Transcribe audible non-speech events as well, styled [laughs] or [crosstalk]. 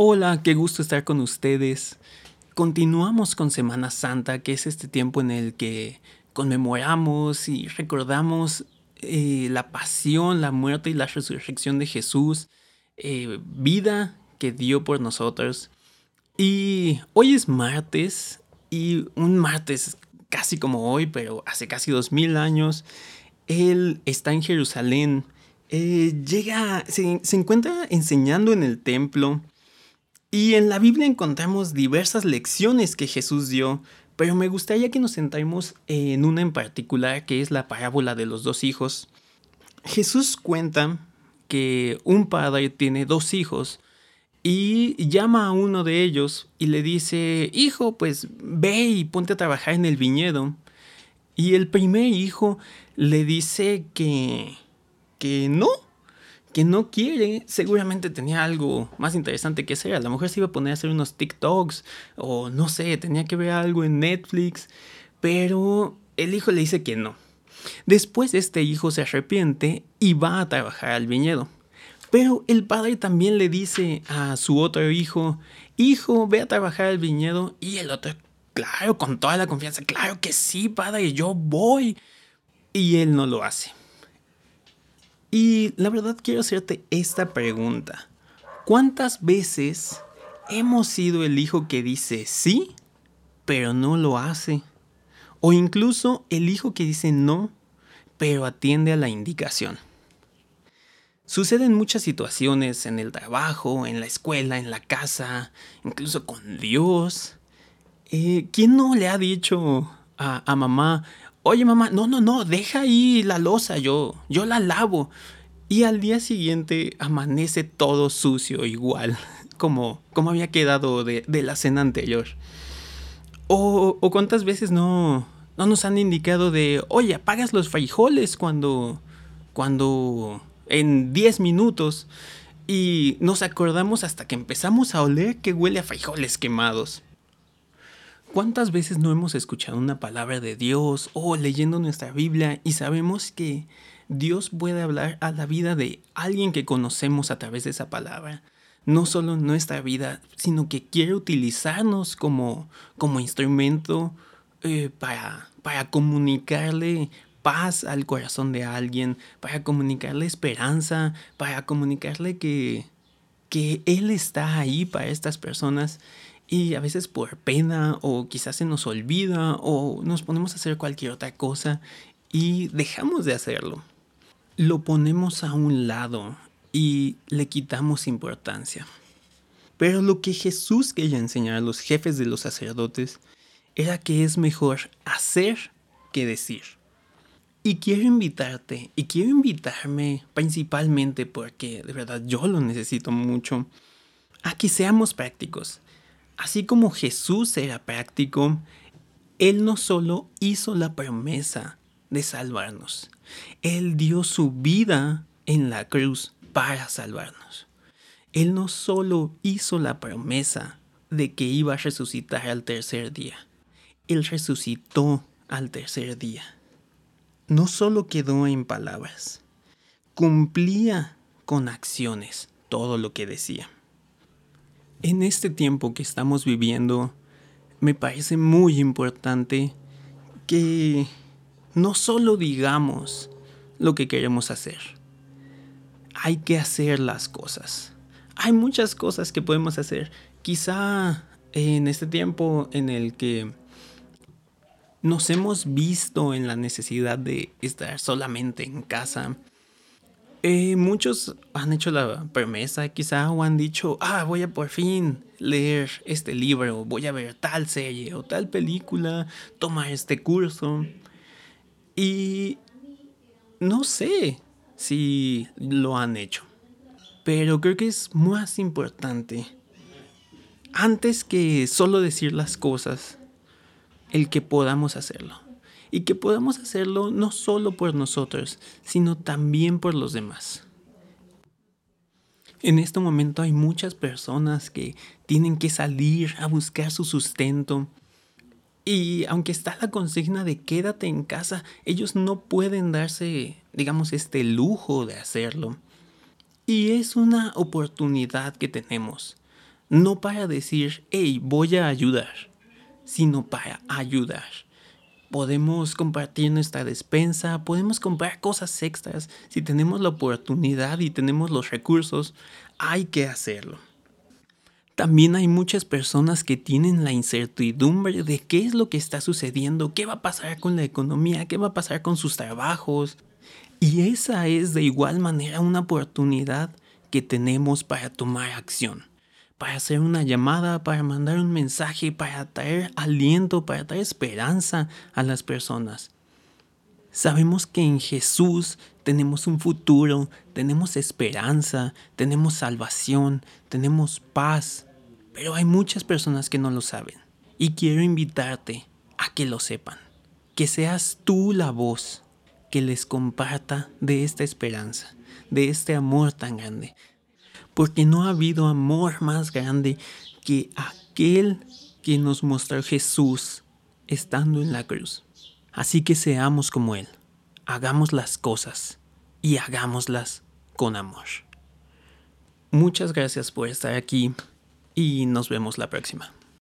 Hola, qué gusto estar con ustedes. Continuamos con Semana Santa, que es este tiempo en el que conmemoramos y recordamos eh, la pasión, la muerte y la resurrección de Jesús, eh, vida que dio por nosotros. Y hoy es martes, y un martes casi como hoy, pero hace casi dos mil años, Él está en Jerusalén. Eh, llega, se, se encuentra enseñando en el templo y en la Biblia encontramos diversas lecciones que Jesús dio, pero me gustaría que nos centremos en una en particular, que es la parábola de los dos hijos. Jesús cuenta que un padre tiene dos hijos y llama a uno de ellos y le dice, hijo, pues ve y ponte a trabajar en el viñedo. Y el primer hijo le dice que, que no, que no quiere, seguramente tenía algo más interesante que hacer. A lo mejor se iba a poner a hacer unos TikToks o no sé, tenía que ver algo en Netflix, pero el hijo le dice que no. Después este hijo se arrepiente y va a trabajar al viñedo. Pero el padre también le dice a su otro hijo, hijo, ve a trabajar al viñedo. Y el otro, claro, con toda la confianza, claro que sí, padre, yo voy. Y él no lo hace. Y la verdad quiero hacerte esta pregunta. ¿Cuántas veces hemos sido el hijo que dice sí, pero no lo hace? O incluso el hijo que dice no, pero atiende a la indicación. Sucede en muchas situaciones, en el trabajo, en la escuela, en la casa, incluso con Dios. Eh, ¿Quién no le ha dicho a, a mamá, oye mamá, no, no, no, deja ahí la losa, yo, yo la lavo. Y al día siguiente amanece todo sucio igual, [laughs] como, como había quedado de, la cena anterior. O, o, cuántas veces no, no nos han indicado de, oye, apagas los frijoles cuando, cuando en 10 minutos. Y nos acordamos hasta que empezamos a oler que huele a frijoles quemados. ¿Cuántas veces no hemos escuchado una palabra de Dios o leyendo nuestra Biblia y sabemos que Dios puede hablar a la vida de alguien que conocemos a través de esa palabra? No solo en nuestra vida, sino que quiere utilizarnos como, como instrumento eh, para, para comunicarle paz al corazón de alguien, para comunicarle esperanza, para comunicarle que, que Él está ahí para estas personas y a veces por pena o quizás se nos olvida o nos ponemos a hacer cualquier otra cosa y dejamos de hacerlo. Lo ponemos a un lado y le quitamos importancia. Pero lo que Jesús quería enseñar a los jefes de los sacerdotes era que es mejor hacer que decir. Y quiero invitarte, y quiero invitarme principalmente porque de verdad yo lo necesito mucho, a que seamos prácticos, Así como Jesús era práctico, Él no solo hizo la promesa de salvarnos, Él dio su vida en la cruz para salvarnos. Él no solo hizo la promesa de que iba a resucitar al tercer día, Él resucitó al tercer día. No solo quedó en palabras, cumplía con acciones todo lo que decía. En este tiempo que estamos viviendo, me parece muy importante que no solo digamos lo que queremos hacer, hay que hacer las cosas. Hay muchas cosas que podemos hacer. Quizá en este tiempo en el que nos hemos visto en la necesidad de estar solamente en casa, eh, muchos han hecho la promesa quizá o han dicho, ah, voy a por fin leer este libro, voy a ver tal serie o tal película, tomar este curso. Y no sé si lo han hecho, pero creo que es más importante, antes que solo decir las cosas, el que podamos hacerlo y que podamos hacerlo no solo por nosotros, sino también por los demás. En este momento hay muchas personas que tienen que salir a buscar su sustento. Y aunque está la consigna de quédate en casa, ellos no pueden darse, digamos, este lujo de hacerlo. Y es una oportunidad que tenemos no para decir, hey, voy a ayudar, sino para ayudar. Podemos compartir nuestra despensa, podemos comprar cosas extras. Si tenemos la oportunidad y tenemos los recursos, hay que hacerlo. También hay muchas personas que tienen la incertidumbre de qué es lo que está sucediendo, qué va a pasar con la economía, qué va a pasar con sus trabajos. Y esa es de igual manera una oportunidad que tenemos para tomar acción, para hacer una llamada, para mandar un mensaje, para traer aliento, para traer esperanza a las personas. Sabemos que en Jesús tenemos un futuro, tenemos esperanza, tenemos salvación, tenemos paz, pero hay muchas personas que no lo saben. Y quiero invitarte a que lo sepan. Que seas tú la voz que les comparta de esta esperanza, de este amor tan grande. Porque no ha habido amor más grande que aquel que nos mostró Jesús estando en la cruz. Así que seamos como Él. Hagamos las cosas y hagámoslas con amor. Muchas gracias por estar aquí y nos vemos la próxima.